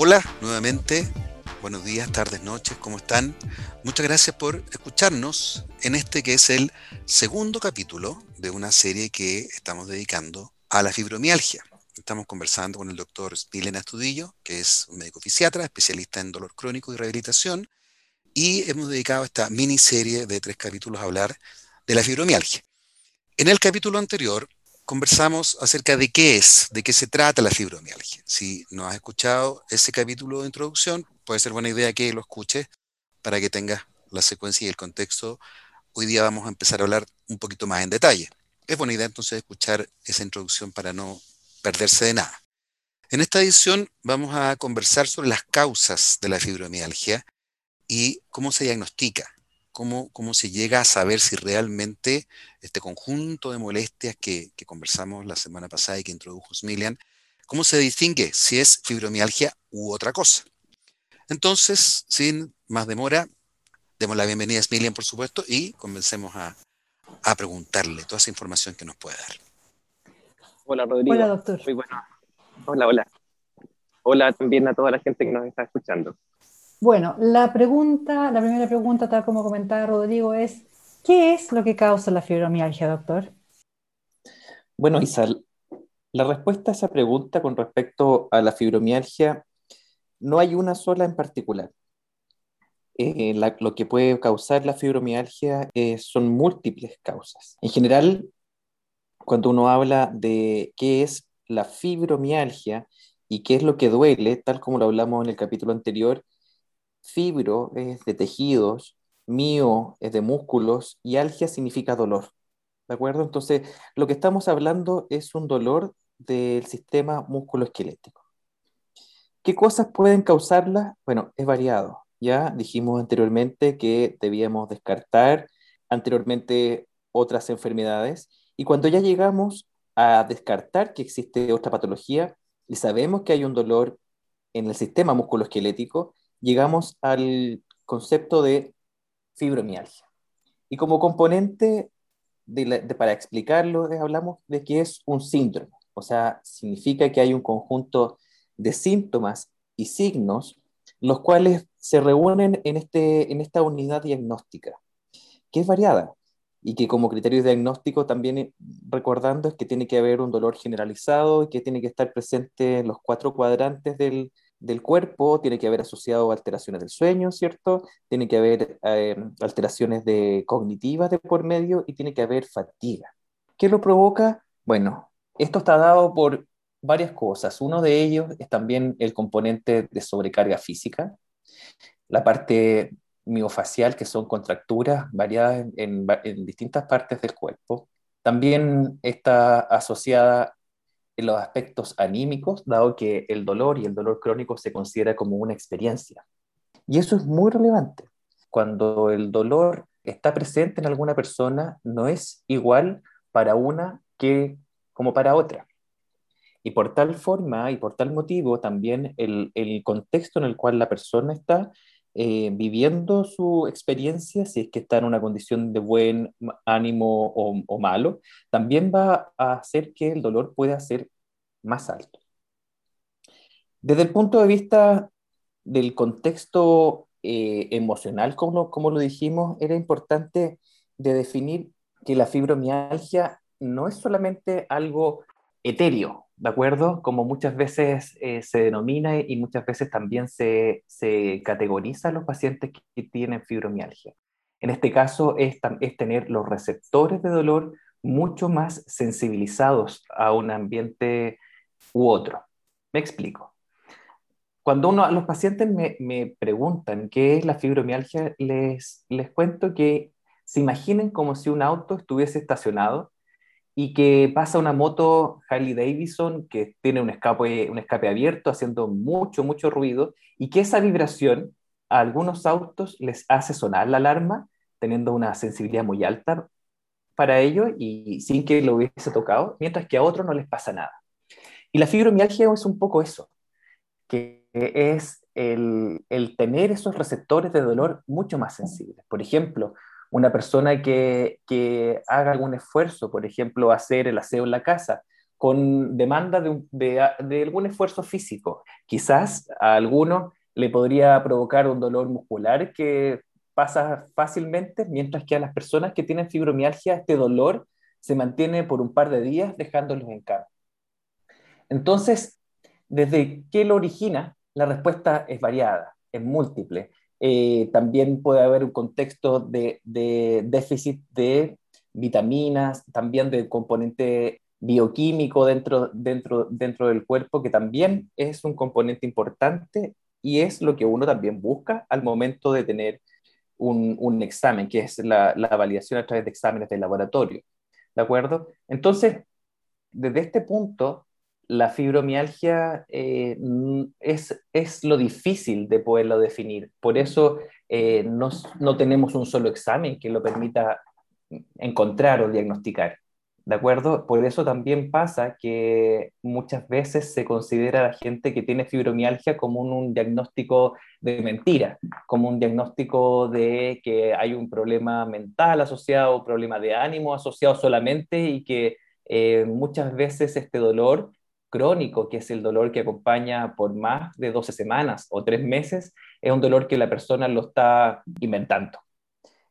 Hola, nuevamente. Buenos días, tardes, noches, ¿cómo están? Muchas gracias por escucharnos en este que es el segundo capítulo de una serie que estamos dedicando a la fibromialgia. Estamos conversando con el doctor Milena Estudillo, que es un médico fisiatra, especialista en dolor crónico y rehabilitación, y hemos dedicado esta miniserie de tres capítulos a hablar de la fibromialgia. En el capítulo anterior conversamos acerca de qué es, de qué se trata la fibromialgia. Si no has escuchado ese capítulo de introducción, puede ser buena idea que lo escuches para que tengas la secuencia y el contexto. Hoy día vamos a empezar a hablar un poquito más en detalle. Es buena idea entonces escuchar esa introducción para no perderse de nada. En esta edición vamos a conversar sobre las causas de la fibromialgia y cómo se diagnostica, cómo, se llega a saber si realmente este conjunto de molestias que, conversamos la semana pasada y que introdujo Smilian, cómo se distingue si es fibromialgia u otra cosa. Entonces, sin más demora, demos la bienvenida a Smilian, por supuesto, y comencemos a, preguntarle toda esa información que nos puede dar. Hola, Rodrigo. Hola, doctor. Muy bueno. Hola, hola. Hola también a toda la gente que nos está escuchando. Bueno, la pregunta, la primera pregunta, tal como comentaba Rodrigo, es ¿qué es lo que causa la fibromialgia, doctor? Bueno, Isal, la respuesta a esa pregunta con respecto a la fibromialgia no hay una sola en particular. Eh, lo que puede causar la fibromialgia eh, son múltiples causas. En general, cuando uno habla de qué es la fibromialgia y qué es lo que duele, tal como lo hablamos en el capítulo anterior, Fibro es de tejidos, mío es de músculos y algia significa dolor. ¿De acuerdo? Entonces, lo que estamos hablando es un dolor del sistema musculoesquelético. ¿Qué cosas pueden causarla? Bueno, es variado. Ya dijimos anteriormente que debíamos descartar anteriormente otras enfermedades y cuando ya llegamos a descartar que existe otra patología y sabemos que hay un dolor en el sistema musculoesquelético, llegamos al concepto de fibromialgia. Y como componente, para explicarlo, hablamos de que es un síndrome, o sea, significa que hay un conjunto de síntomas y signos los cuales se reúnen en, este, en esta unidad diagnóstica, que es variada y que como criterio diagnóstico también eh, recordando es que tiene que haber un dolor generalizado y que tiene que estar presente en los cuatro cuadrantes del, del cuerpo, tiene que haber asociado alteraciones del sueño, ¿cierto? Tiene que haber eh, alteraciones de cognitivas de por medio y tiene que haber fatiga. ¿Qué lo provoca? Bueno, esto está dado por varias cosas. Uno de ellos es también el componente de sobrecarga física, la parte miofacial, que son contracturas variadas en, en distintas partes del cuerpo. También está asociada en los aspectos anímicos, dado que el dolor y el dolor crónico se considera como una experiencia. Y eso es muy relevante. Cuando el dolor está presente en alguna persona, no es igual para una que como para otra. Y por tal forma y por tal motivo, también el, el contexto en el cual la persona está eh, viviendo su experiencia, si es que está en una condición de buen ánimo o, malo, también va a hacer que el dolor pueda ser más alto. Desde el punto de vista del contexto eh, emocional, como como lo dijimos, era importante de definir que la fibromialgia no es solamente algo etéreo, ¿de acuerdo? Como muchas veces eh, se denomina y muchas veces también se, se, categoriza a los pacientes que, tienen fibromialgia. En este caso es, es tener los receptores de dolor mucho más sensibilizados a un ambiente u otro. Me explico. Cuando uno, los pacientes me, me preguntan qué es la fibromialgia, les, les cuento que se imaginen como si un auto estuviese estacionado y que pasa una moto Harley Davidson que tiene un escape, un escape abierto haciendo mucho, mucho ruido y que esa vibración a algunos autos les hace sonar la alarma teniendo una sensibilidad muy alta para ello y sin que lo hubiese tocado, mientras que a otros no les pasa nada. Y la fibromialgia es un poco eso, que es el, el tener esos receptores de dolor mucho más sensibles. Por ejemplo, una persona que, que haga algún esfuerzo, por ejemplo, hacer el aseo en la casa, con demanda de, de, algún esfuerzo físico. Quizás a alguno le podría provocar un dolor muscular que pasa fácilmente, mientras que a las personas que tienen fibromialgia este dolor se mantiene por un par de días dejándolos en cama. Entonces, ¿desde qué lo origina? La respuesta es variada, es múltiple. Eh, también puede haber un contexto de, de, déficit de vitaminas, también de componente bioquímico dentro, dentro, dentro del cuerpo, que también es un componente importante y es lo que uno también busca al momento de tener un, un examen, que es la, la, validación a través de exámenes de laboratorio. ¿De acuerdo? Entonces, desde este punto, la fibromialgia eh, es, es, lo difícil de poderlo definir. Por eso eh, no, no tenemos un solo examen que lo permita encontrar o diagnosticar. ¿De acuerdo? Por eso también pasa que muchas veces se considera a la gente que tiene fibromialgia como un, diagnóstico de mentira, como un diagnóstico de que hay un problema mental asociado, un problema de ánimo asociado solamente y que eh, muchas veces este dolor crónico, que es el dolor que acompaña por más de 12 semanas o 3 meses, es un dolor que la persona lo está inventando.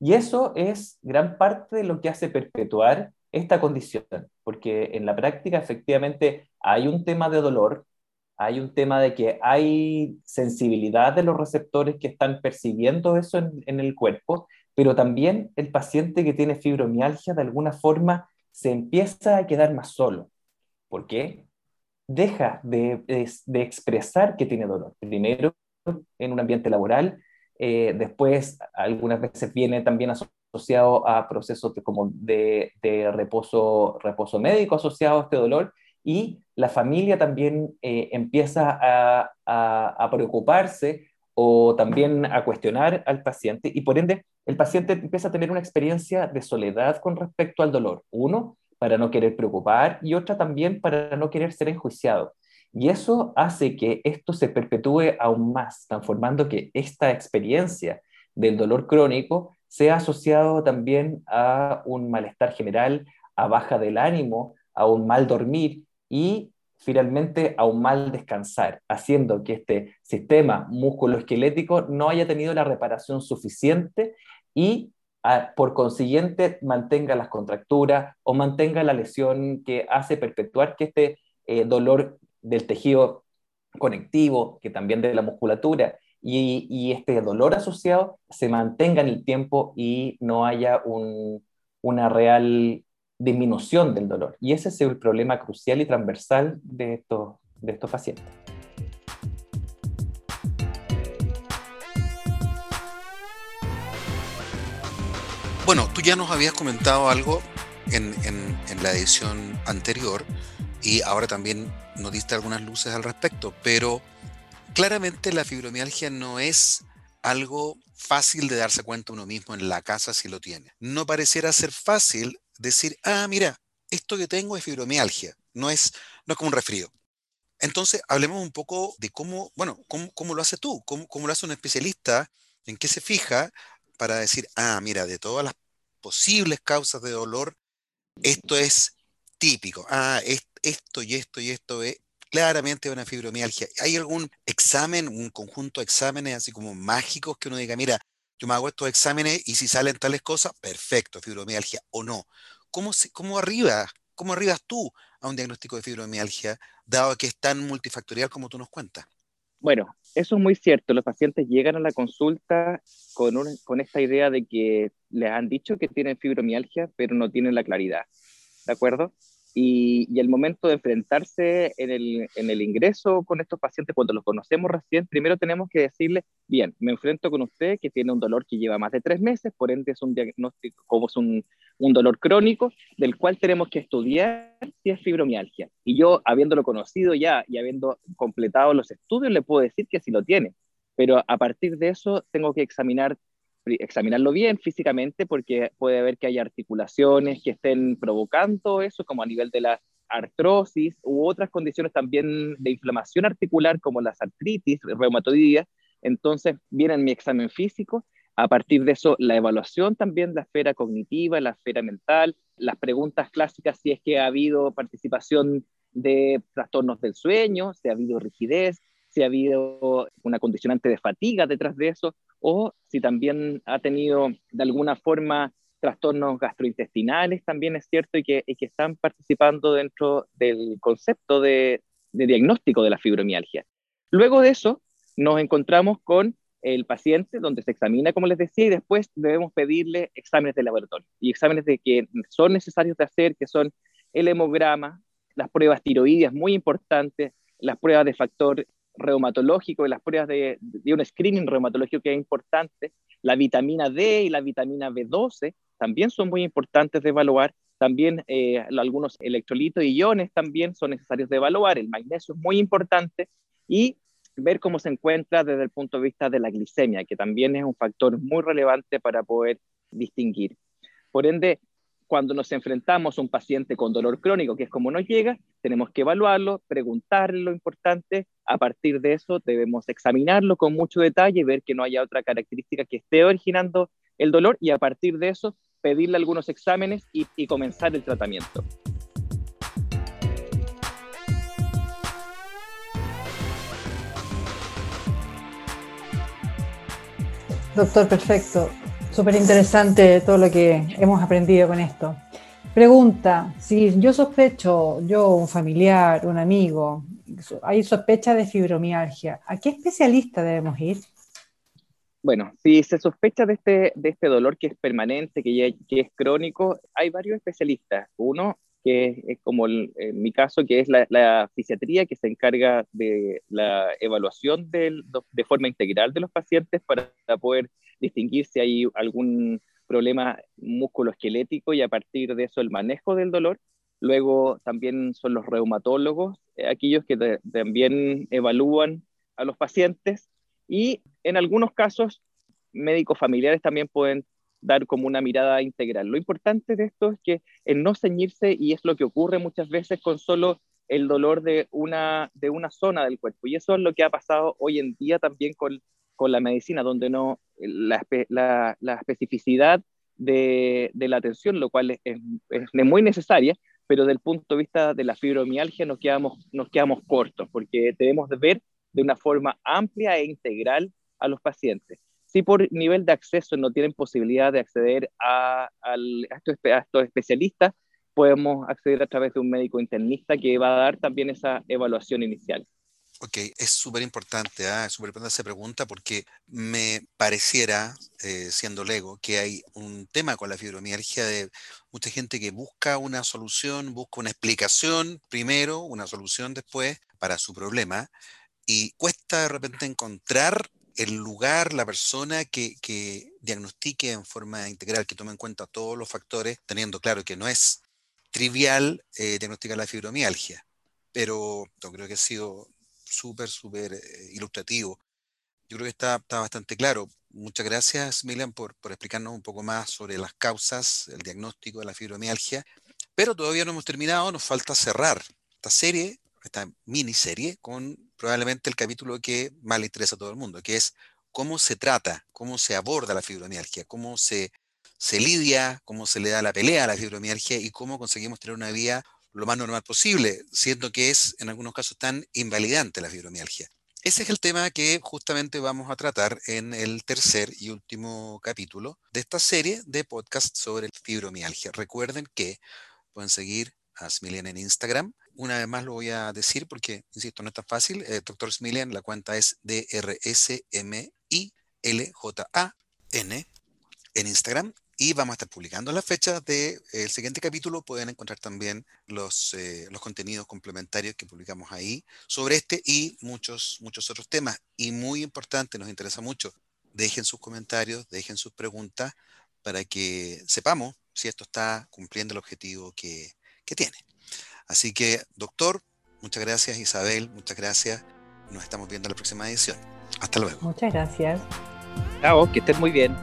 Y eso es gran parte de lo que hace perpetuar esta condición, porque en la práctica efectivamente hay un tema de dolor, hay un tema de que hay sensibilidad de los receptores que están percibiendo eso en, el cuerpo, pero también el paciente que tiene fibromialgia de alguna forma se empieza a quedar más solo. ¿Por qué? Deja de, de, expresar que tiene dolor. Primero, en un ambiente laboral, eh, después algunas veces viene también asociado a procesos de, como de, reposo, reposo médico asociado a este dolor y la familia también eh, empieza a, a, preocuparse o también a cuestionar al paciente y por ende el paciente empieza a tener una experiencia de soledad con respecto al dolor. Uno, para no querer preocupar y otra también para no querer ser enjuiciado. Y eso hace que esto se perpetúe aún más, transformando que esta experiencia del dolor crónico sea asociado también a un malestar general, a baja del ánimo, a un mal dormir y finalmente a un mal descansar, haciendo que este sistema musculoesquelético no haya tenido la reparación suficiente y por consiguiente mantenga las contracturas o mantenga la lesión que hace perpetuar que este eh, dolor del tejido conectivo, que también de la musculatura, y, este dolor asociado se mantenga en el tiempo y no haya una real disminución del dolor. Y ese es el problema crucial y transversal de estos, de estos pacientes. Bueno, tú ya nos habías comentado algo en, la edición anterior y ahora también nos diste algunas luces al respecto, pero claramente la fibromialgia no es algo fácil de darse cuenta uno mismo en la casa si lo tiene. No pareciera ser fácil decir, ah, mira, esto que tengo es fibromialgia, no es, no es como un resfrío. Entonces, hablemos un poco de cómo, bueno, cómo, cómo lo hace tú, cómo, cómo, lo hace un especialista, en qué se fija para decir, ah, mira, de todas las posibles causas de dolor, esto es típico. Ah, esto y esto y esto es claramente una fibromialgia. ¿Hay algún examen, un conjunto de exámenes así como mágicos que uno diga, mira, yo me hago estos exámenes y si salen tales cosas, perfecto, fibromialgia o no? ¿Cómo, cómo arriba, cómo arribas tú a un diagnóstico de fibromialgia, dado que es tan multifactorial como tú nos cuentas? Bueno, eso es muy cierto. Los pacientes llegan a la consulta con, con esta idea de que les han dicho que tienen fibromialgia, pero no tienen la claridad. ¿De acuerdo? Y, y, el momento de enfrentarse en el, en el, ingreso con estos pacientes, cuando los conocemos recién, primero tenemos que decirle, bien, me enfrento con usted que tiene un dolor que lleva más de tres meses, por ende es un diagnóstico, como es un, un dolor crónico, del cual tenemos que estudiar si es fibromialgia. Y yo, habiéndolo conocido ya y habiendo completado los estudios, le puedo decir que sí lo tiene. Pero a partir de eso, tengo que examinar examinarlo bien físicamente porque puede haber que hay articulaciones que estén provocando eso, como a nivel de la artrosis u otras condiciones también de inflamación articular como las artritis reumatoidea. Entonces viene mi examen físico, a partir de eso la evaluación también, la esfera cognitiva, la esfera mental, las preguntas clásicas si es que ha habido participación de trastornos del sueño, si ha habido rigidez, si ha habido una condicionante de fatiga detrás de eso, o si también ha tenido de alguna forma trastornos gastrointestinales, también es cierto, y que, que están participando dentro del concepto de, de diagnóstico de la fibromialgia. Luego de eso, nos encontramos con el paciente, donde se examina, como les decía, y después debemos pedirle exámenes de laboratorio y exámenes de que son necesarios de hacer, que son el hemograma, las pruebas tiroideas muy importantes, las pruebas de factor reumatológico y las pruebas de, un screening reumatológico que es importante, la vitamina D y la vitamina B12 también son muy importantes de evaluar, también eh, algunos electrolitos y iones también son necesarios de evaluar, el magnesio es muy importante y ver cómo se encuentra desde el punto de vista de la glicemia, que también es un factor muy relevante para poder distinguir. Por ende, cuando nos enfrentamos a un paciente con dolor crónico, que es como nos llega, tenemos que evaluarlo, preguntarle lo importante, a partir de eso debemos examinarlo con mucho detalle ver que no haya otra característica que esté originando el dolor y a partir de eso pedirle algunos exámenes y, y comenzar el tratamiento. Doctor, perfecto. Súper interesante todo lo que hemos aprendido con esto. Pregunta, si yo sospecho, yo, un familiar, un amigo, hay sospecha de fibromialgia, ¿a qué especialista debemos ir? Bueno, si se sospecha de este, de este dolor que es permanente, que, que es crónico, hay varios especialistas. Uno que es, como en mi caso, que es la, fisiatría que se encarga de la evaluación de forma integral de los pacientes para poder distinguir si hay algún problema musculoesquelético y a partir de eso el manejo del dolor. Luego también son los reumatólogos, eh, aquellos que también evalúan a los pacientes y en algunos casos médicos familiares también pueden dar como una mirada integral. Lo importante de esto es que el no ceñirse, y es lo que ocurre muchas veces con solo el dolor de una, de una zona del cuerpo. Y eso es lo que ha pasado hoy en día también con, con la medicina, donde no la, la, la especificidad de, de, la atención, lo cual es, es, es, muy necesaria, pero del punto de vista de la fibromialgia nos quedamos, nos quedamos cortos, porque debemos de ver de una forma amplia e integral a los pacientes. Si por nivel de acceso no tienen posibilidad de acceder a, estos, especialistas, podemos acceder a través de un médico internista que va a dar también esa evaluación inicial. Ok, es súper importante, ¿ah? es súper importante esa pregunta porque me pareciera, eh, siendo lego, que hay un tema con la fibromialgia de mucha gente que busca una solución, busca una explicación primero, una solución después para su problema y cuesta de repente encontrar el lugar, la persona que, diagnostique en forma integral, que tome en cuenta todos los factores, teniendo claro que no es trivial eh, diagnosticar la fibromialgia, pero yo creo que ha sido súper, súper eh, ilustrativo. Yo creo que está, está, bastante claro. Muchas gracias, Milan, por, por explicarnos un poco más sobre las causas, el diagnóstico de la fibromialgia, pero todavía no hemos terminado, nos falta cerrar esta serie, esta miniserie, con probablemente el capítulo que más le interesa a todo el mundo, que es cómo se trata, cómo se aborda la fibromialgia, cómo se, se lidia, cómo se le da la pelea a la fibromialgia y cómo conseguimos tener una vida lo más normal posible, siendo que es en algunos casos tan invalidante la fibromialgia. Ese es el tema que justamente vamos a tratar en el tercer y último capítulo de esta serie de podcast sobre fibromialgia. Recuerden que pueden seguir a Smilian en Instagram, una vez más lo voy a decir porque, insisto, no es tan fácil. Eh, Doctor Smilian, la cuenta es D-R-S-M-I-L-J-A-N en Instagram. Y vamos a estar publicando las fechas del siguiente capítulo. Pueden encontrar también los, eh, los contenidos complementarios que publicamos ahí sobre este y muchos, muchos otros temas. Y muy importante, nos interesa mucho, dejen sus comentarios, dejen sus preguntas para que sepamos si esto está cumpliendo el objetivo que, que tiene. Así que, doctor, muchas gracias, Isabel, muchas gracias. Nos estamos viendo en la próxima edición. Hasta luego. Muchas gracias. Chao, que estén muy bien.